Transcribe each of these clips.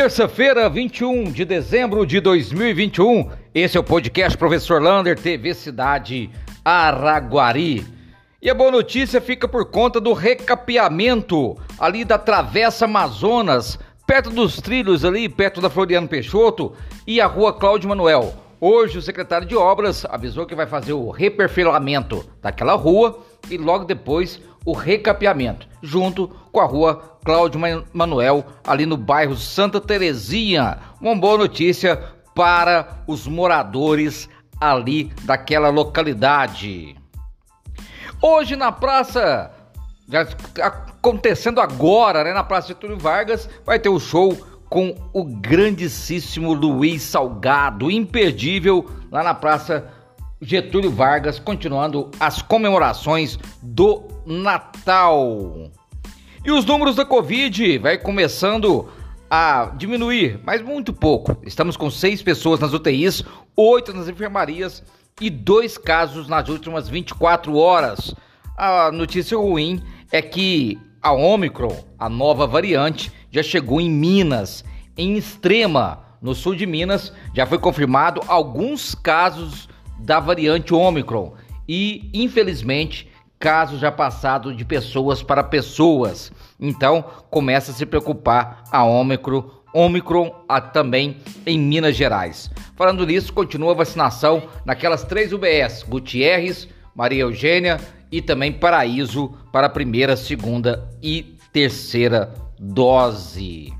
Terça-feira, 21 de dezembro de 2021. Esse é o podcast Professor Lander, TV Cidade Araguari. E a boa notícia fica por conta do recapeamento ali da Travessa Amazonas, perto dos trilhos ali, perto da Floriano Peixoto e a Rua Cláudio Manuel. Hoje o secretário de Obras avisou que vai fazer o reperfilamento daquela rua e logo depois o recapeamento, junto com a rua Cláudio Manuel, ali no bairro Santa Terezinha. Uma boa notícia para os moradores ali daquela localidade. Hoje na praça, acontecendo agora, né, na Praça Getúlio Vargas, vai ter o show com o grandíssimo Luiz Salgado, imperdível, lá na Praça Getúlio Vargas, continuando as comemorações do Natal. E os números da Covid vai começando a diminuir, mas muito pouco. Estamos com seis pessoas nas UTIs, oito nas enfermarias e dois casos nas últimas 24 horas. A notícia ruim é que a Omicron, a nova variante, já chegou em Minas, em Extrema, no sul de Minas, já foi confirmado alguns casos da variante Omicron e, infelizmente, casos já passados de pessoas para pessoas. Então, começa a se preocupar a Omicron, Omicron a, também em Minas Gerais. Falando nisso, continua a vacinação naquelas três UBS, Gutierrez, Maria Eugênia e também Paraíso para a primeira, segunda e terceira dose.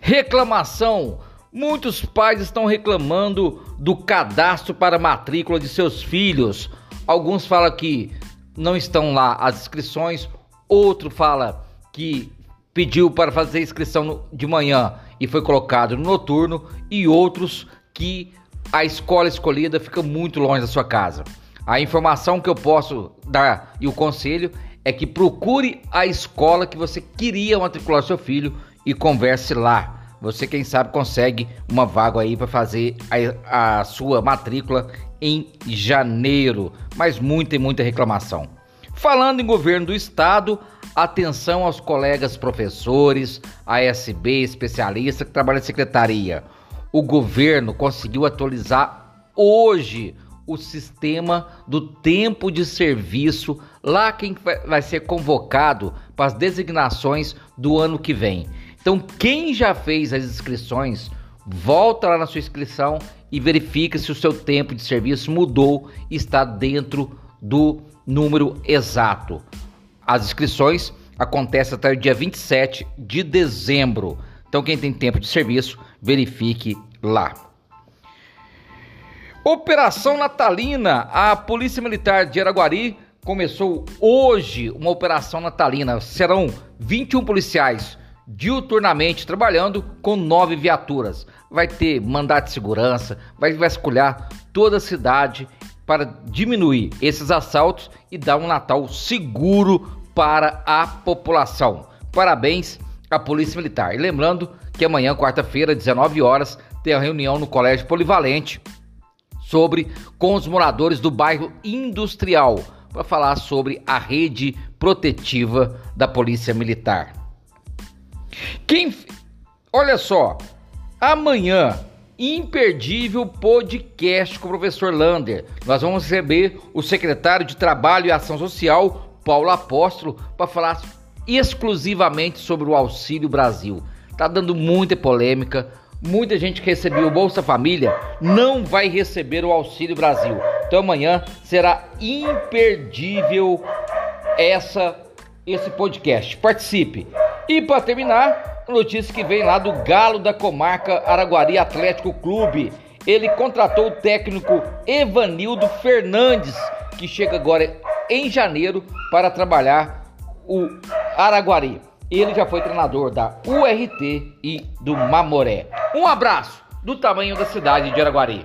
Reclamação Muitos pais estão reclamando do cadastro para matrícula de seus filhos. Alguns falam que não estão lá as inscrições, outro fala que pediu para fazer inscrição de manhã e foi colocado no noturno, e outros que a escola escolhida fica muito longe da sua casa. A informação que eu posso dar e o conselho é que procure a escola que você queria matricular seu filho e converse lá você quem sabe consegue uma vaga aí para fazer a, a, sua matrícula em janeiro, mas muita e muita reclamação. Falando em governo do estado, atenção aos colegas professores, ASB, especialista que trabalha na secretaria. O governo conseguiu atualizar hoje o sistema do tempo de serviço lá quem vai ser convocado para as designações do ano que vem. Então, quem já fez as inscrições, volta lá na sua inscrição e verifica se o seu tempo de serviço mudou e está dentro do número exato. As inscrições acontecem até o dia 27 de dezembro. Então, quem tem tempo de serviço, verifique lá. Operação Natalina. A Polícia Militar de Araguari começou hoje uma operação natalina. Serão 21 policiais diuturnamente trabalhando com nove viaturas. Vai ter mandato de segurança, vai vasculhar toda a cidade para diminuir esses assaltos e dar um Natal seguro para a população. Parabéns à Polícia Militar. E lembrando que amanhã, quarta-feira, 19 horas, tem a reunião no Colégio Polivalente sobre com os moradores do bairro Industrial para falar sobre a rede protetiva da Polícia Militar. Quem. Olha só, amanhã, imperdível podcast com o professor Lander. Nós vamos receber o secretário de Trabalho e Ação Social, Paulo Apóstolo, para falar exclusivamente sobre o Auxílio Brasil. Tá dando muita polêmica. Muita gente que recebeu o Bolsa Família não vai receber o Auxílio Brasil. Então amanhã será imperdível essa esse podcast. Participe. E para terminar, notícia que vem lá do Galo da Comarca Araguari Atlético Clube. Ele contratou o técnico Evanildo Fernandes, que chega agora em janeiro para trabalhar o Araguari. Ele já foi treinador da URT e do Mamoré. Um abraço do tamanho da cidade de Araguari.